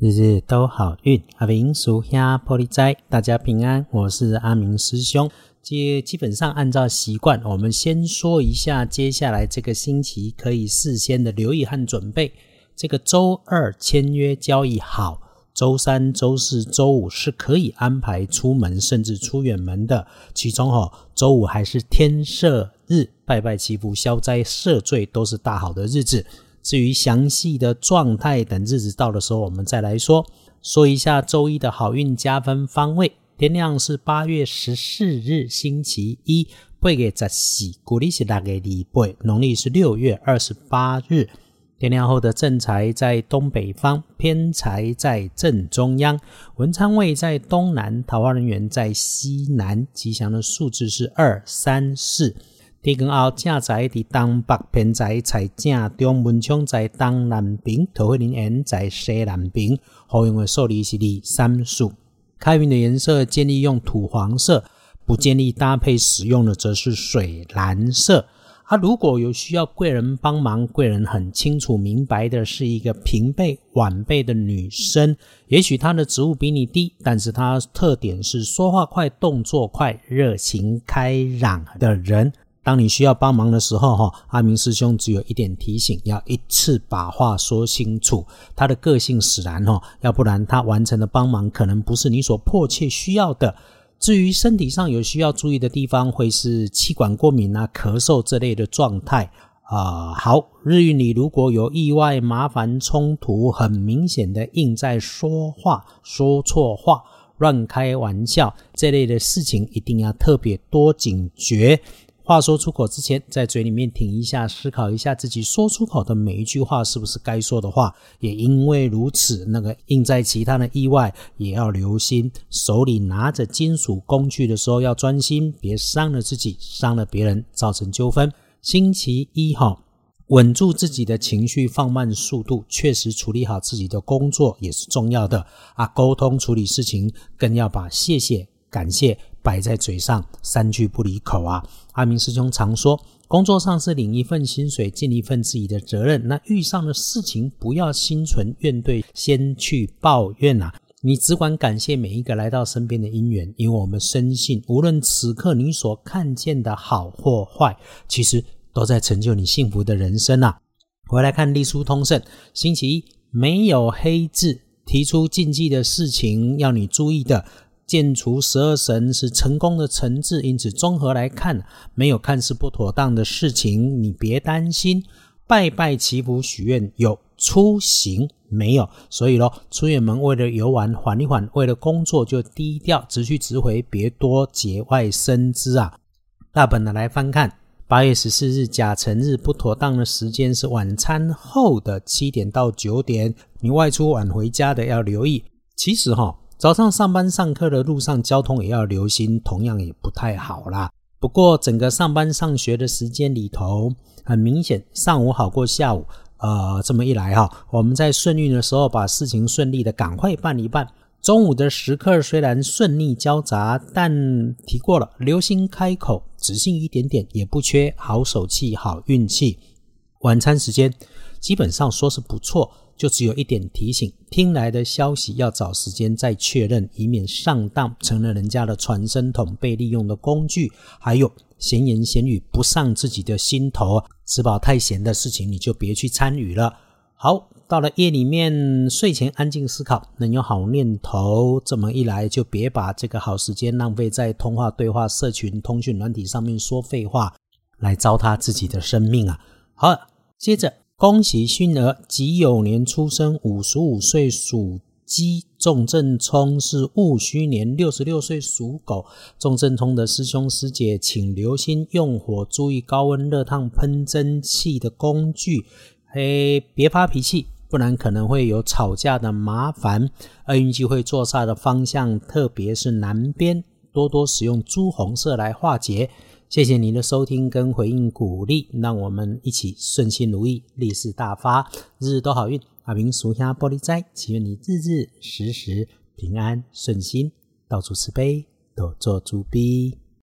日日都好运，阿明属下玻璃斋，大家平安。我是阿明师兄。基基本上按照习惯，我们先说一下接下来这个星期可以事先的留意和准备。这个周二签约交易好，周三、周四周五是可以安排出门甚至出远门的。其中哦，周五还是天赦日，拜拜祈福消灾赦罪都是大好的日子。至于详细的状态，等日子到的时候，我们再来说。说一下周一的好运加分方位，天亮是八月十四日星期一，八月十四，古历是大概礼拜，农历是六月二十八日。天亮后的正财在东北方，偏财在正中央，文昌位在东南，桃花人员在西南。吉祥的数字是二、三、四。地根后正在伫东北偏在在正中，文昌在东南边，桃花林缘在西南边。好用的数字是二、三、四。开运的颜色建议用土黄色，不建议搭配使用的则是水蓝色。啊，如果有需要贵人帮忙，贵人很清楚明白的是一个平辈晚辈的女生，也许她的职务比你低，但是她特点是说话快、动作快、热情开朗的人。当你需要帮忙的时候，哈，阿明师兄只有一点提醒：要一次把话说清楚。他的个性使然，哈，要不然他完成的帮忙可能不是你所迫切需要的。至于身体上有需要注意的地方，会是气管过敏啊、咳嗽这类的状态啊。好，日运里如果有意外、麻烦、冲突，很明显的硬在说话说错话、乱开玩笑这类的事情，一定要特别多警觉。话说出口之前，在嘴里面停一下，思考一下自己说出口的每一句话是不是该说的话。也因为如此，那个印在其他的意外也要留心。手里拿着金属工具的时候要专心，别伤了自己，伤了别人，造成纠纷。星期一哈，稳住自己的情绪，放慢速度，确实处理好自己的工作也是重要的啊。沟通处理事情，更要把谢谢、感谢。摆在嘴上，三句不离口啊！阿明师兄常说，工作上是领一份薪水，尽一份自己的责任。那遇上的事情，不要心存怨怼，先去抱怨啊！你只管感谢每一个来到身边的因缘，因为我们深信，无论此刻你所看见的好或坏，其实都在成就你幸福的人生啊！回来看隶书通胜，星期一没有黑字，提出禁忌的事情要你注意的。建除十二神是成功的成字，因此综合来看，没有看似不妥当的事情，你别担心。拜拜祈福许愿有出行没有？所以咯，出远门为了游玩缓一缓，为了工作就低调，直去直回，别多节外生枝啊。大本的来翻看，八月十四日甲辰日不妥当的时间是晚餐后的七点到九点，你外出晚回家的要留意。其实哈。早上上班上课的路上，交通也要留心，同样也不太好啦。不过整个上班上学的时间里头，很明显上午好过下午。呃，这么一来哈，我们在顺运的时候把事情顺利的赶快办一办。中午的时刻虽然顺利交杂，但提过了，留心开口，仔细一点点，也不缺好手气、好运气。晚餐时间基本上说是不错。就只有一点提醒：听来的消息要找时间再确认，以免上当成了人家的传声筒，被利用的工具。还有闲言闲语不上自己的心头，吃饱太闲的事情你就别去参与了。好，到了夜里面，睡前安静思考，能有好念头。这么一来，就别把这个好时间浪费在通话、对话、社群、通讯软体上面说废话，来糟蹋自己的生命啊！好，接着。恭喜勋儿己酉年出生，五十五岁属鸡。重正冲是戊戌年，六十六岁属狗。重正冲的师兄师姐，请留心用火，注意高温热烫喷蒸汽的工具。嘿，别发脾气，不然可能会有吵架的麻烦。厄运机会坐煞的方向，特别是南边，多多使用朱红色来化解。谢谢您的收听跟回应鼓励，让我们一起顺心如意，利市大发，日日都好运。阿明属下玻璃斋，祈愿你日日时时平安顺心，到处慈悲，多做主逼。